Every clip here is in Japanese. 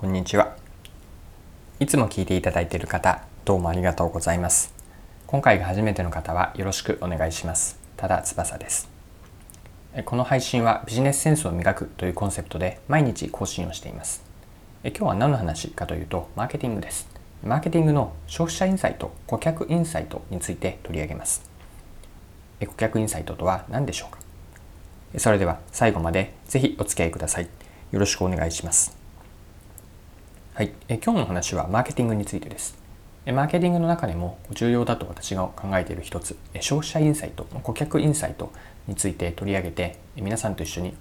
こんにちは。いつも聞いていただいている方、どうもありがとうございます。今回が初めての方はよろしくお願いします。ただ翼です。この配信はビジネスセンスを磨くというコンセプトで毎日更新をしています。今日は何の話かというと、マーケティングです。マーケティングの消費者インサイト、顧客インサイトについて取り上げます。顧客インサイトとは何でしょうか？それでは最後までぜひお付き合いください。よろしくお願いします。はい、え今日の話はマーケティングについてです。マーケティングの中でも重要だと私が考えている一つ、消費者インサイト、顧客インサイトについて取り上げて、皆さんと一緒に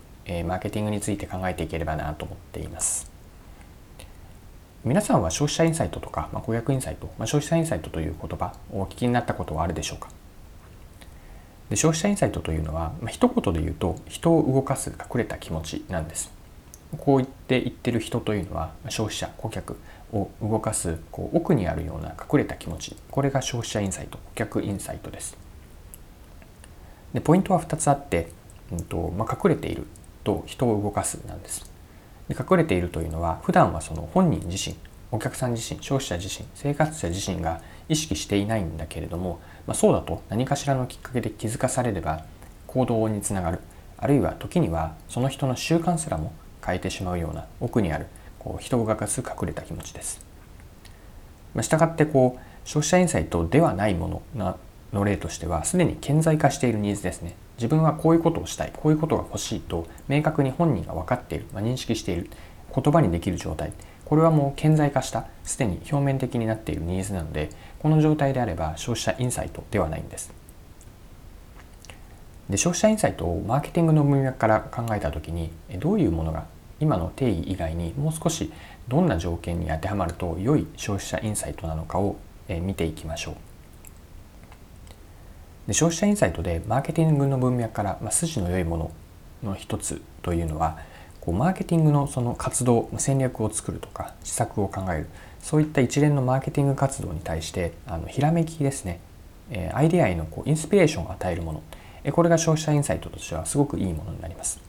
マーケティングについて考えていければなと思っています。皆さんは消費者インサイトとか、まあ、顧客インサイト、まあ、消費者インサイトという言葉をお聞きになったことはあるでしょうか？で消費者インサイトというのは、まあ、一言で言うと人を動かす隠れた気持ちなんです。こう言って言ってる人というのは消費者顧客を動かすこう奥にあるような隠れた気持ち。これが消費者インサイト顧客インサイトです。でポイントは2つあって、うんとまあ、隠れていると人を動かすなんです。で隠れているというのは普段はその本人自身お客さん自身消費者自身生活者自身が意識していないんだけれども、まあ、そうだと何かしらのきっかけで気づかされれば行動につながる。あるいは時にはその人の習慣すらも変えてしまうような奥にあるこう人を動かす隠れた気持ちです。したがってこう消費者インサイトではないものの例としてはすでに顕在化しているニーズですね。自分はこういうことをしたいこういうことが欲しいと明確に本人が分かっている、まあ、認識している言葉にできる状態これはもう顕在化したすでに表面的になっているニーズなのでこの状態であれば消費者インサイトではないんですで消費者インサイトをマーケティングの文脈から考えた時にどういうものが今の定義以外にもう少しどんな条件に当てはまると良い消費者インサイトなのかを見ていきましょう。で消費者インサイトでマーケティングの文脈から、まあ、筋の良いものの一つというのはこうマーケティングのその活動戦略を作るとか施策を考えるそういった一連のマーケティング活動に対してあのひらめきですね、えアイデアへのこうインスピレーションを与えるもの、これが消費者インサイトとしてはすごくいいものになります。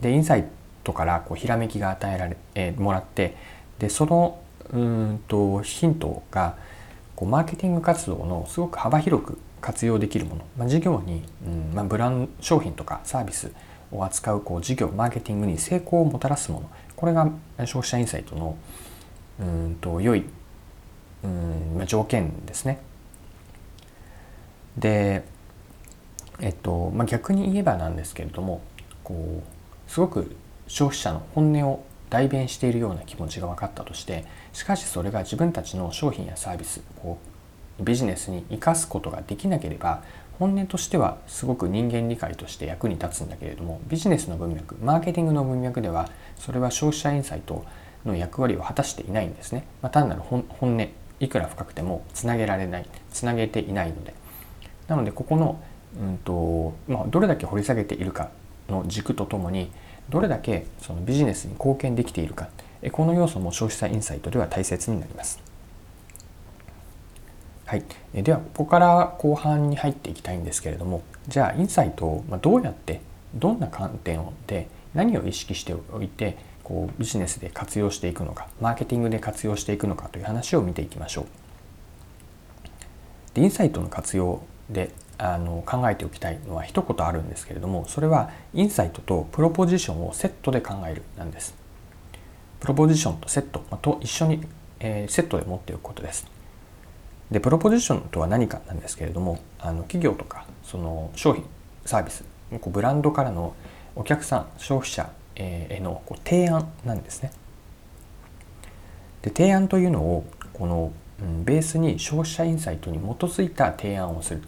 でインサイトからこうひらめきが与えられ、えー、もらってでそのうんとヒントがこうマーケティング活動のすごく幅広く活用できるもの、まあ、事業に、うんまあ、ブランド商品とかサービスを扱うこう事業マーケティングに成功をもたらすものこれが消費者インサイトのうんと良いうん、まあ、条件ですね。でえっとまあ、逆に言えばなんですけれどもこうすごく消費者の本音を代弁しているような気持ちが分かったとしてしかしそれが自分たちの商品やサービスこうビジネスに生かすことができなければ本音としてはすごく人間理解として役に立つんだけれどもビジネスの文脈マーケティングの文脈ではそれは消費者インサイトの役割を果たしていないんですね、まあ、単なる本音いくら深くてもつなげられないつなげていないので。なのでここの、うんとまあ、どれだけ掘り下げているかの軸とともにどれだけそのビジネスに貢献できているかこの要素も消費者インサイトでは大切になります。はい、ではここから後半に入っていきたいんですけれどもじゃあインサイトをどうやってどんな観点で何を意識しておいてこうビジネスで活用していくのかマーケティングで活用していくのかという話を見ていきましょう。でインサイトの活用であの考えておきたいのは一言あるんですけれどもそれはインサイトとプロポジションをセットで考えるなんです。プロポジションとセットと一緒に、えー、セットで持っておくことです。でプロポジションとは何かなんですけれどもあの企業とかその商品サービスこうブランドからのお客さん消費者へのこう提案なんですね。で提案というのをこの、うん、ベースに消費者インサイトに基づいた提案をする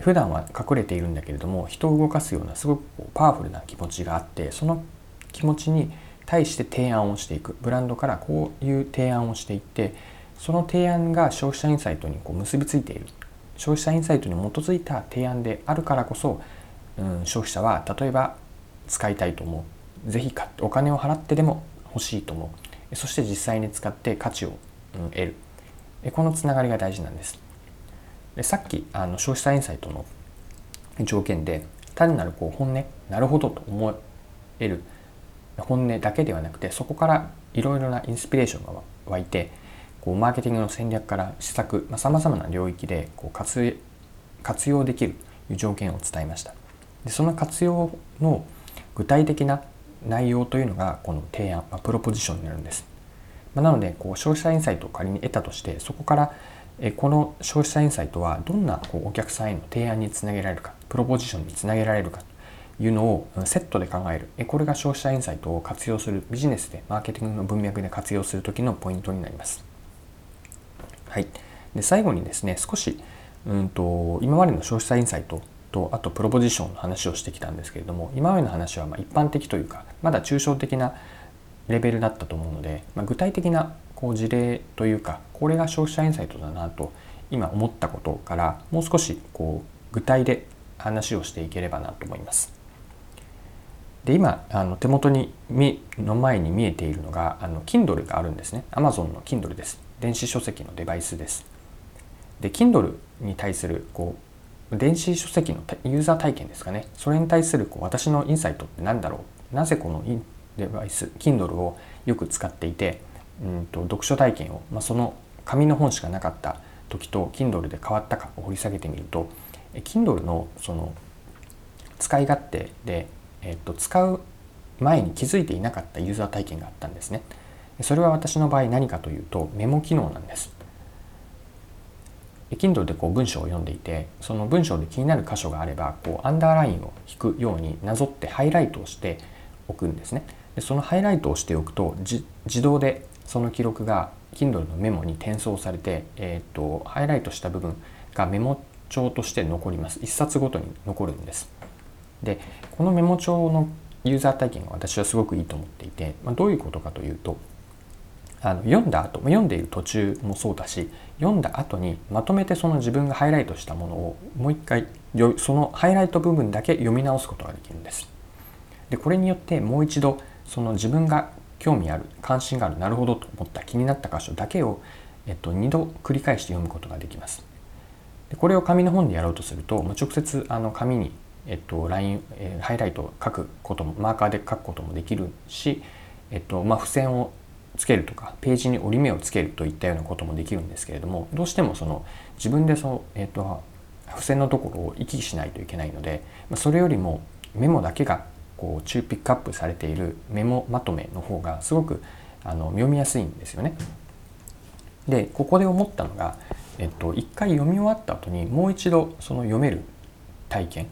普段は隠れているんだけれども人を動かすようなすごくパワフルな気持ちがあってその気持ちに対して提案をしていく。ブランドからこういう提案をしていってその提案が消費者インサイトにこう結びついている。消費者インサイトに基づいた提案であるからこそ、うん、消費者は例えば使いたいと思う。是非お金を払ってでも欲しいと思う。そして実際に使って価値を、得る。このつながりが大事なんです。でさっきあの消費者インサイトの条件で単なるこう本音なるほどと思える本音だけではなくてそこからいろいろなインスピレーションが湧いてこうマーケティングの戦略から施策さまざ、まな領域でこう活活用できるという条件を伝えました。でその活用の具体的な内容というのがこの提案、まあ、プロポジションになるんです、まあ、なのでこう消費者インサイトを仮に得たとしてそこからこの消費者インサイトはどんなこうお客さんへの提案につなげられるかプロポジションにつなげられるかというのをセットで考える。これが消費者インサイトを活用するビジネスでマーケティングの文脈で活用する時のポイントになります。はい、で最後にですね少しうんと今までの消費者インサイトとあとプロポジションの話をしてきたんですけれども今までの話はま一般的というかまだ抽象的なレベルだったと思うので、まあ、具体的なこう事例というかこれが消費者インサイトだなと今思ったことからもう少しこう具体で話をしていければなと思います。で今あの手元にの前に見えているのがあの Kindle があるんですね Amazon の Kindle です電子書籍のデバイスです。で Kindle に対するこう電子書籍のユーザー体験ですかねそれに対するこう私のインサイトって何だろうなぜこのデバイス Kindle をよく使っていてうんと読書体験を、まあ、その紙の本しかなかった時と Kindle で変わったかを掘り下げてみると Kindle のその使い勝手で、えっと、使う前に気づいていなかったユーザー体験があったんですね。それは私の場合何かというとメモ機能なんです。Kindle でこう文章を読んでいてその文章で気になる箇所があればこうアンダーラインを引くようになぞってハイライトをしておくんですね。でそのハイライトをしておくと自動でその記録が Kindle のメモに転送されて、えーと、ハイライトした部分がメモ帳として残ります。1冊ごとに残るんです。でこのメモ帳のユーザー体験が私はすごくいいと思っていて、まあ、どういうことかというとあの読んだ後読んでいる途中もそうだし読んだ後にまとめてその自分がハイライトしたものをもう一回そのハイライト部分だけ読み直すことができるんです。でこれによってもう一度その自分が興味ある関心があるなるほどと思った気になった箇所だけを、えっと、2度繰り返して読むことができます。でこれを紙の本でやろうとするとま直接あの紙に、えっと、ライン、えー、ハイライトを書くこともマーカーで書くこともできるし、えっとまあ、付箋をつけるとかページに折り目をつけるといったようなこともできるんですけれどもどうしてもその自分でその、えーと、付箋のところを行き来しないといけないのでまそれよりもメモだけがこう中ピックアップされているメモまとめの方がすごくあの読みやすいんですよね。でここで思ったのが、えっと、一回読み終わった後にもう一度その読める体験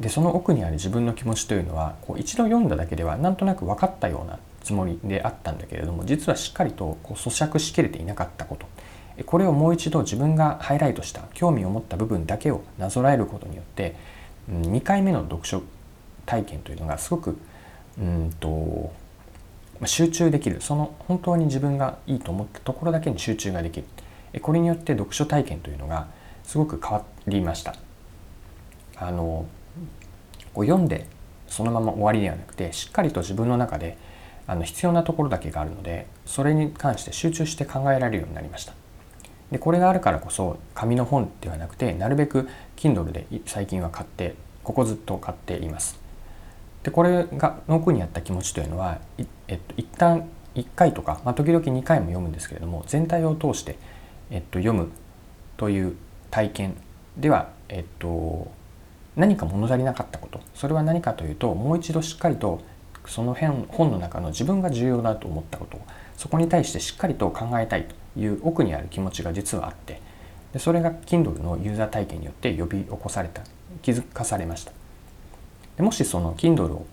でその奥にある自分の気持ちというのはこう一度読んだだけではなんとなく分かったようなつもりであったんだけれども実はしっかりとこう咀嚼しきれていなかったことこれをもう一度自分がハイライトした興味を持った部分だけをなぞらえることによって2回目の読書体験というのがすごくうんと集中できる。その本当に自分がいいと思ったところだけに集中ができる。これによって読書体験というのがすごく変わりました。あのこう読んでそのまま終わりではなくてしっかりと自分の中であの必要なところだけがあるのでそれに関して集中して考えられるようになりました。でこれがあるからこそ紙の本ではなくてなるべく Kindle で最近は買ってここずっと買っています。でこれがの奥にあった気持ちというのは、えっと、一旦1回とか、まあ、時々2回も読むんですけれども全体を通して、えっと、読むという体験では、えっと、何か物足りなかったこと。それは何かというともう一度しっかりとその辺本の中の自分が重要だと思ったこと。そこに対してしっかりと考えたいという奥にある気持ちが実はあってでそれが Kindle のユーザー体験によって呼び起こされた気づかされました。でもしその Kindle を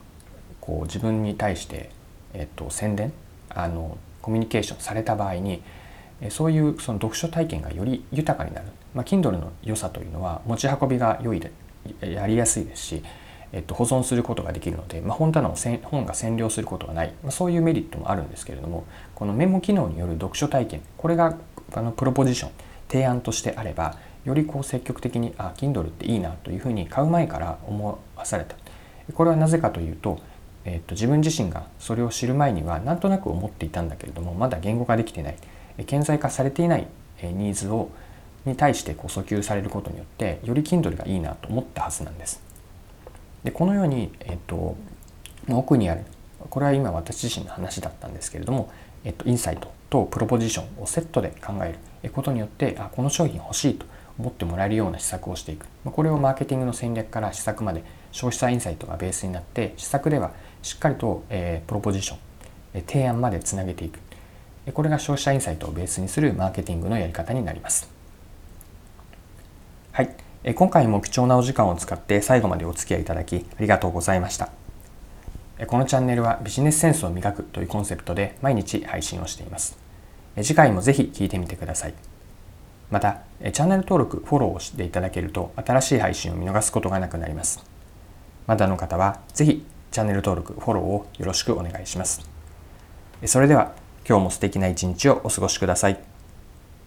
こう自分に対して、えっと、宣伝あのコミュニケーションされた場合にそういうその読書体験がより豊かになる、まあ、Kindle の良さというのは持ち運びが良いでやりやすいですしえっと、保存することができるので、まあ、本棚を本が占領することがない、まあ、そういうメリットもあるんですけれどもこのメモ機能による読書体験これがあのプロポジション提案としてあればよりこう積極的にあ Kindle っていいなというふうに買う前から思わされた。これはなぜかというと,、えっと自分自身がそれを知る前にはなんとなく思っていたんだけれどもまだ言語化できてない顕在化されていないニーズをに対してこう訴求されることによってより Kindle がいいなと思ったはずなんです。でこのように、えっと、奥にあるこれは今私自身の話だったんですけれども、えっと、インサイトとプロポジションをセットで考えることによってあこの商品欲しいと思ってもらえるような施策をしていくこれをマーケティングの戦略から施策まで消費者インサイトがベースになって施策ではしっかりと、えー、プロポジション、えー、提案までつなげていく。これが消費者インサイトをベースにするマーケティングのやり方になります。はい、えー、今回も貴重なお時間を使って最後までお付き合いいただきありがとうございました。このチャンネルはビジネスセンスを磨くというコンセプトで毎日配信をしています。次回もぜひ聴いてみてください。またチャンネル登録フォローをしていただけると新しい配信を見逃すことがなくなります。まだの方はぜひチャンネル登録フォローをよろしくお願いしますそれでは今日も素敵な一日をお過ごしください。